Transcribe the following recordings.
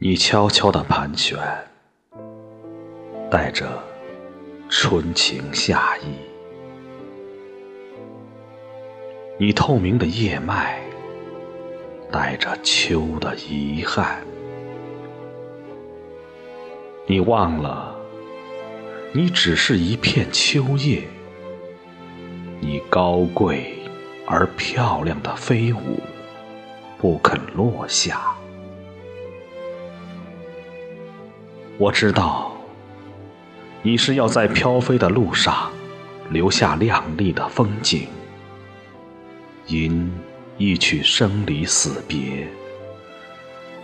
你悄悄地盘旋，带着春情夏意。你透明的叶脉，带着秋的遗憾。你忘了，你只是一片秋叶，你高贵而漂亮的飞舞，不肯落下。我知道，你是要在飘飞的路上留下亮丽的风景，吟一曲生离死别，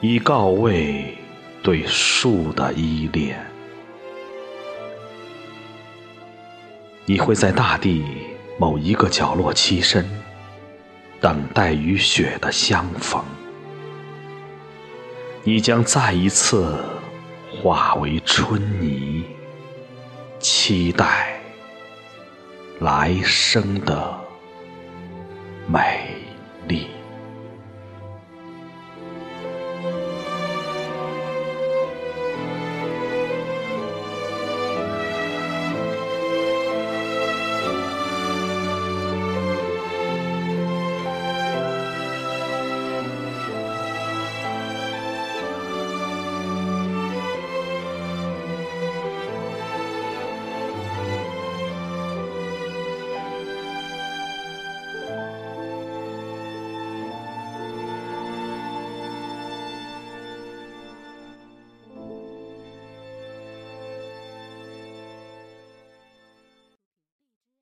以告慰对树的依恋。你会在大地某一个角落栖身，等待与雪的相逢。你将再一次。化为春泥，期待来生的美丽。